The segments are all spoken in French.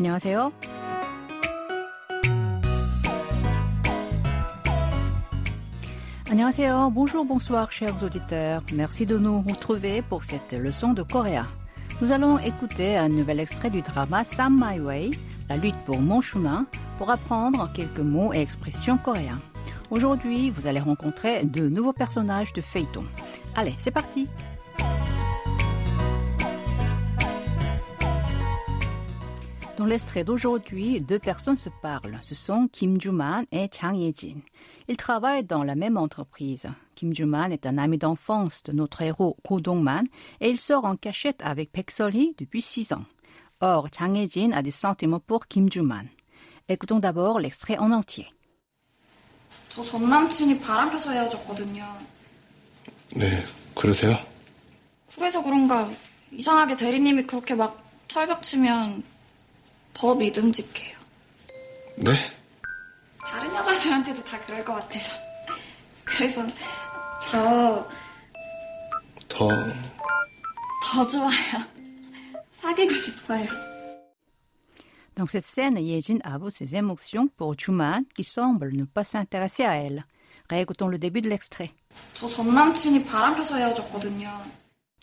안녕하세요. Annyeonghaseyo, bonjour, bonsoir chers auditeurs. Merci de nous retrouver pour cette leçon de coréen. Nous allons écouter un nouvel extrait du drama Sam My Way, la lutte pour mon chemin, pour apprendre quelques mots et expressions coréens. Aujourd'hui, vous allez rencontrer de nouveaux personnages de feuilleton. Allez, c'est parti Dans l'extrait d'aujourd'hui, deux personnes se parlent. Ce sont Kim Joo-man et Chang Ye-jin. Ils travaillent dans la même entreprise. Kim Joo-man est un ami d'enfance de notre héros Ko Dong-man et il sort en cachette avec Baek Sol-hee depuis six ans. Or, Chang Ye-jin a des sentiments pour Kim Joo-man. Écoutons d'abord l'extrait en entier. 저 전 남친이 바람 펴서 헤어졌거든요. 네, 그러세요? 그래서 그런가 이상하게 대리님이 그렇게 막 철벽 치면 더 믿음직해요. 네? 다른 여자들한테도 다 그럴 것 같아서. 그래서 저더 더, 좋아요. 사귀고 싶어요. Dans cette scène, Yejin avoue ses émotions pour Juman qui semble ne pas s'intéresser à elle. Réécoutons le début de l'extrait. 저전 남친이 바람 펴서 헤어졌거든요.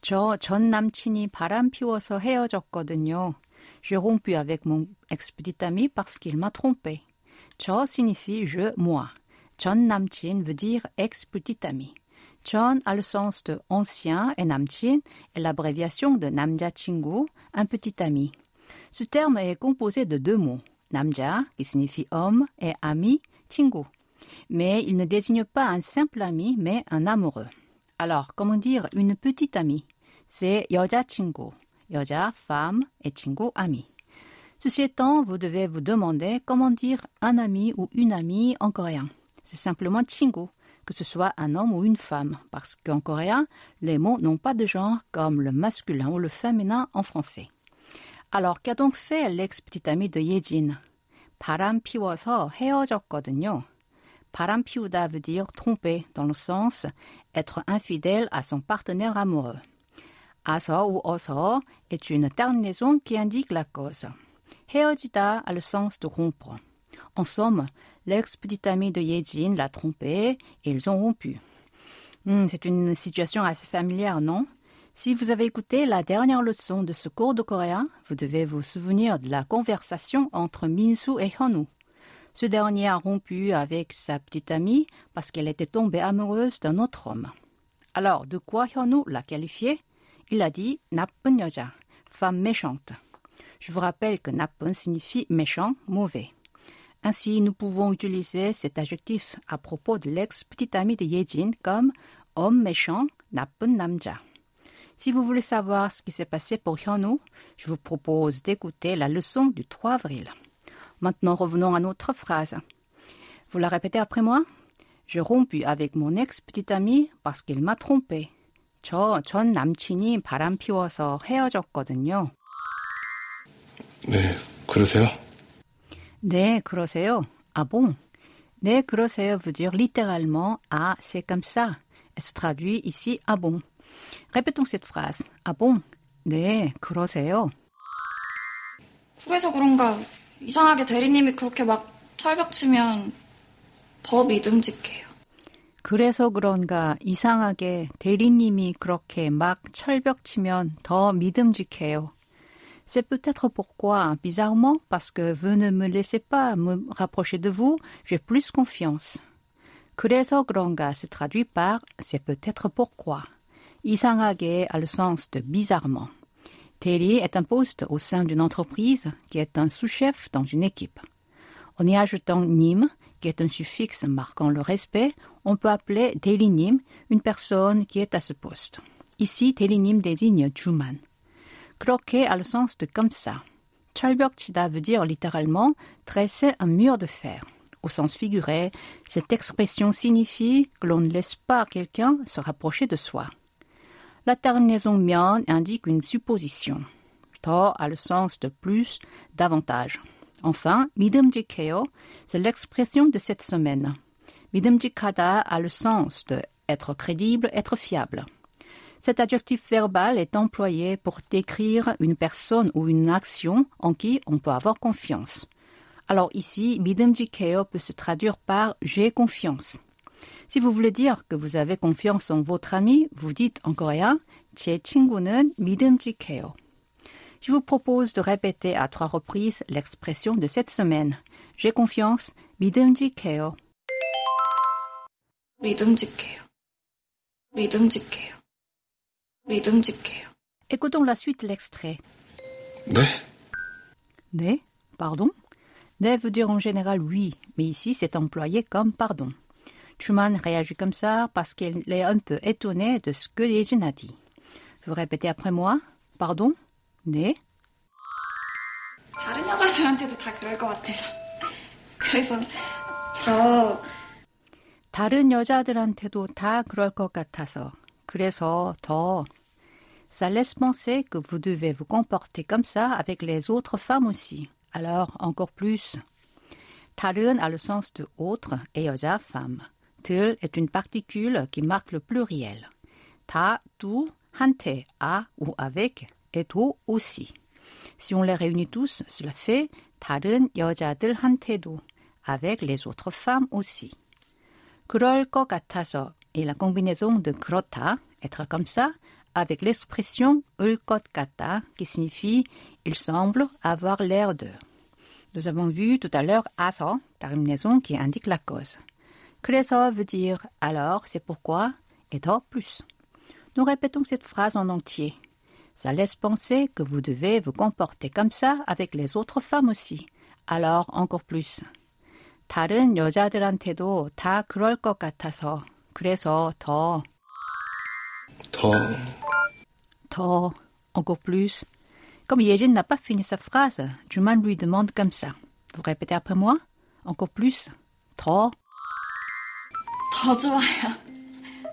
저 전 남친이 바람 피워서 헤어졌거든요. J'ai rompu avec mon ex-petit ami parce qu'il m'a trompé. 저 signifie je, moi. Chon Namchin veut dire ex-petit ami. Chon a le sens de ancien et Namchin est l'abréviation de Namja Chingu, un petit ami. Ce terme est composé de deux mots, Namja, qui signifie homme, et ami, Chingu. Mais il ne désigne pas un simple ami, mais un amoureux. Alors, comment dire une petite amie? C'est Yoja Chingu. 여자, femme et 친구, ami. Ceci étant, vous devez vous demander comment dire un ami ou une amie en coréen. C'est simplement 친구, que ce soit un homme ou une femme, parce qu'en coréen, les mots n'ont pas de genre comme le masculin ou le féminin en français. Alors, qu'a donc fait l'ex-petite amie de Yejin 바람 피워서 헤어졌거든요. 바람 피우다 veut dire tromper, dans le sens être infidèle à son partenaire amoureux. 아서 ou 어서 est une terminaison qui indique la cause. 헤어지다 a le sens de rompre. En somme, l'ex-petite amie de Yejin l'a trompé et ils ont rompu. Hmm, c'est une situation assez familière, non Si vous avez écouté la dernière leçon de ce cours de coréen, vous devez vous souvenir de la conversation entre Minsu et Hyunwoo. Ce dernier a rompu avec sa petite amie parce qu'elle était tombée amoureuse d'un autre homme. Alors, de quoi Hyunwoo l'a qualifié Il a dit Nappun femme méchante. Je vous rappelle que Nappun signifie méchant, mauvais. Ainsi, nous pouvons utiliser cet adjectif à propos de l'ex-petit ami de Yejin comme homme méchant, Nappun namja. Si vous voulez savoir ce qui s'est passé pour Hyunwoo, je vous propose d'écouter la leçon du 3 avril. Maintenant, revenons à notre phrase. Vous la répétez après moi? J'ai rompu avec mon ex-petit ami parce qu'il m'a trompé. 저 전 남친이 바람 피워서 헤어졌거든요. 네, 그러세요? 네, 그러세요. Ah bon? 네, 그러세요 veut dire littéralement ah, c'est comme ça. Elle se traduit ici ah bon. Répétons cette phrase. Ah bon? 네, 그러세요. 그래서 그런가 이상하게 대리님이 그렇게 막 철벽 치면 더 믿음직해요. 그래서 그런가 이상하게 대리님이 그렇게 막 철벽 치면 더 믿음직해요. C'est peut-être pourquoi, bizarrement, parce que vous ne me laissez pas me rapprocher de vous, j'ai plus confiance. 그래서 그런가 se traduit par c'est peut-être pourquoi. 이상하게 a le sens de bizarrement. 대리 est un poste au sein d'une entreprise qui est un sous-chef dans une équipe. En y ajoutant 님, qui est un suffixe marquant le respect, on peut appeler 대리님 une personne qui est à ce poste. Ici, 대리님 désigne 주만. 그렇게 a le sens de comme ça. 철벽치다 veut dire littéralement tresser un mur de fer. Au sens figuré, cette expression signifie que l'on ne laisse pas quelqu'un se rapprocher de soi. La terminaison 면 indique une supposition. 더 a le sens de plus, davantage. Enfin, 믿음직해요, c'est l'expression de cette semaine. 믿음직하다 a le sens de être crédible, être fiable. Cet adjectif verbal est employé pour décrire une personne ou une action en qui on peut avoir confiance. Alors ici, 믿음직해요 peut se traduire par j'ai confiance. Si vous voulez dire que vous avez confiance en votre ami, vous dites en coréen 제 친구는 믿음직해요. Je vous propose de répéter à trois reprises l'expression de cette semaine. J'ai confiance, 믿음직해요. 믿음직해요. 믿음직해요. 믿음직해요. Écoutons la suite l'extrait. 네, 네, pardon. 네 veut dire en général oui, mais ici c'est employé comme pardon. Truman réagit comme ça parce qu'il est un peu étonné de ce que Yejin a dit. Vous répétez après moi. Pardon? 네. 다른 여자들한테도 다 그럴 것 같아서. 그래서 저 다른 여자들한테도 다 그럴 것 같아서. 그래서 더. Ça laisse penser que vous devez vous comporter comme ça avec les autres femmes aussi. Alors, encore plus. 다른 a le sens de autre et 여자 femme. 들 est une particule qui marque le pluriel. 다, tout, 한테, à ou avec, et 도 aussi. Si on les réunit tous, cela fait 다른 여자들한테도, avec les autres femmes aussi. 그럴 것 같아서 et la combinaison de 그렇다, être comme ça, avec l'expression 을 것 같다, qui signifie il semble avoir l'air de. Nous avons vu tout à l'heure 아서, terminaison qui indique la cause. 그래서 veut dire alors, c'est pourquoi, et 더 plus. Nous répétons cette phrase en entier. Ça laisse penser que vous devez vous comporter comme ça avec les autres femmes aussi. Alors encore plus. 다른 여자들한테도 다 그럴 것 같아서. 그래서 더, 더, 더, encore plus. Comme Yejin n'a pas fini sa phrase, Juman lui demande comme ça. Vous répétez après moi? Encore plus. 더, 더 좋아요.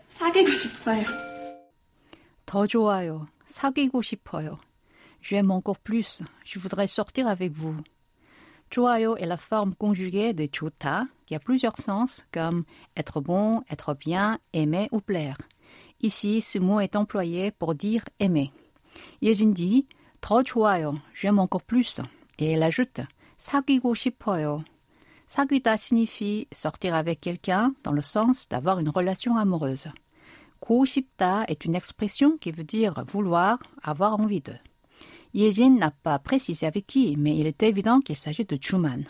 사귀고 싶어요. 더 좋아요. 사귀고 싶어요. J'aime encore plus. Je voudrais sortir avec vous. 좋아요 est la forme conjuguée de 좋다, qui a plusieurs sens, comme être bon, être bien, aimer ou plaire. Ici, ce mot est employé pour dire aimer. 예진 dit 더 좋아요. J'aime encore plus. Et elle ajoute 사귀고 싶어요. 사귀다 signifie sortir avec quelqu'un dans le sens d'avoir une relation amoureuse. 고 싶다 est une expression qui veut dire vouloir, avoir envie de. Yejin n'a pas précisé avec qui, mais il est évident qu'il s'agit de Truman.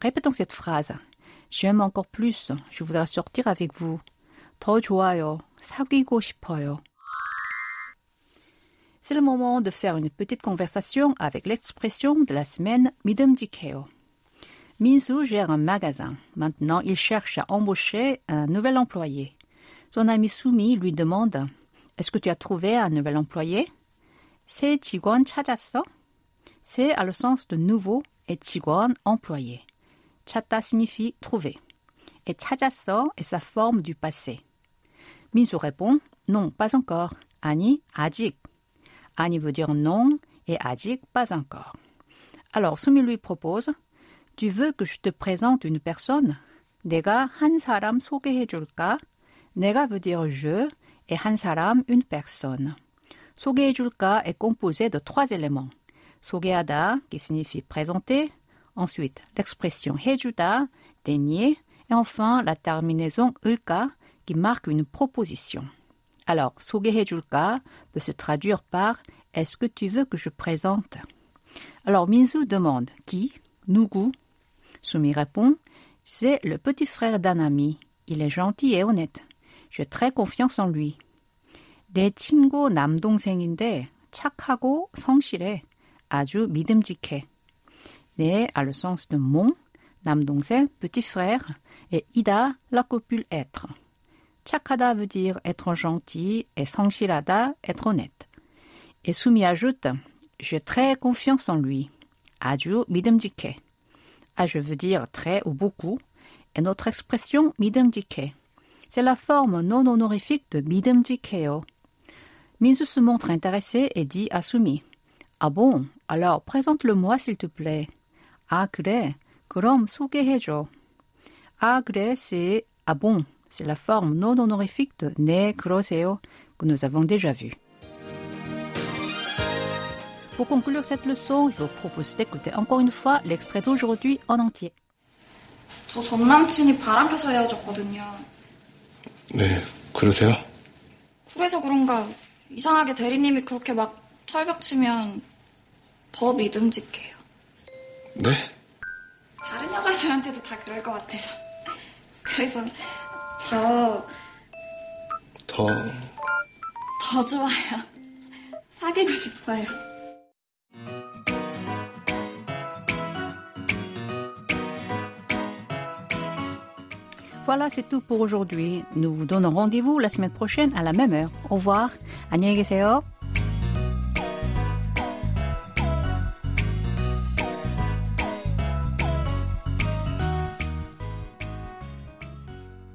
Répétons cette phrase. J'aime encore plus. Je voudrais sortir avec vous. 더 좋아요. 사귀고 싶어요. C'est le moment de faire une petite conversation avec l'expression de la semaine 믿음직해요. Minsu gère un magasin. Maintenant, il cherche à embaucher un nouvel employé. Son ami Sumi lui demande Est-ce que tu as trouvé un nouvel employé 새 직원 찾았어? 새 a le sens de nouveau et 직원 employé. 찾다 signifie trouver. Et 찾았어 est sa forme du passé. Minsu répond Non, pas encore. 아니, 아직. 아니 veut dire non et 아직 pas encore. Alors Sumi lui propose Tu veux que je te présente une personne? 내가 한 사람 소개해 줄까? 내가 veut dire je et 한 사람 une personne. 소개해 줄까 est composé de trois éléments. 소개하다 qui signifie présenter, ensuite l'expression 해주다, dénier, et enfin la terminaison 을까 qui marque une proposition. Alors, 소개해 줄까 peut se traduire par Est-ce que tu veux que je présente Alors, Minzu demande Qui 누구 Sumi répond C'est le petit frère d'un ami. Il est gentil et honnête. J'ai très confiance en lui. 내 친구 남동생인데 착하고 성실해. 아주 믿음직해. 네 a le sens de mon, 남동생, petit frère, et ida la copule être. 착하다 veut dire être gentil et 성실하다 être honnête. Et Sumi ajoute J'ai très confiance en lui. 아주 믿음직해. Ah, je veux dire très ou beaucoup. Et notre expression 믿음직해. C'est la forme non honorifique de 믿음직해요. Minsu se montre intéressé et dit à Sumi Ah bon, alors présente-le-moi s'il te plaît. Ah 그래, 그럼 소개해줘. Ah 그래, c'est ah bon, c'est la forme non honorifique de 네 그러세요. que nous avons déjà vus. Pour conclure cette leçon, je vous propose d'écouter encore une fois l'extrait d'aujourd'hui en entier. 저 전 남친이 바람 펴서 헤어졌거든요. 네, 그러세요? 그래서 그런가 이상하게 대리님이 그렇게 막 철벽 치면 더 믿음직해요. 네? 다른 여자들한테도 다 그럴 것 같아서. 그래서 저 더 더, 좋아요. 사귀고 싶어요. Voilà, c'est tout pour aujourd'hui. Nous vous donnons rendez-vous la semaine prochaine à la même heure. Au revoir. 안녕히 계세요.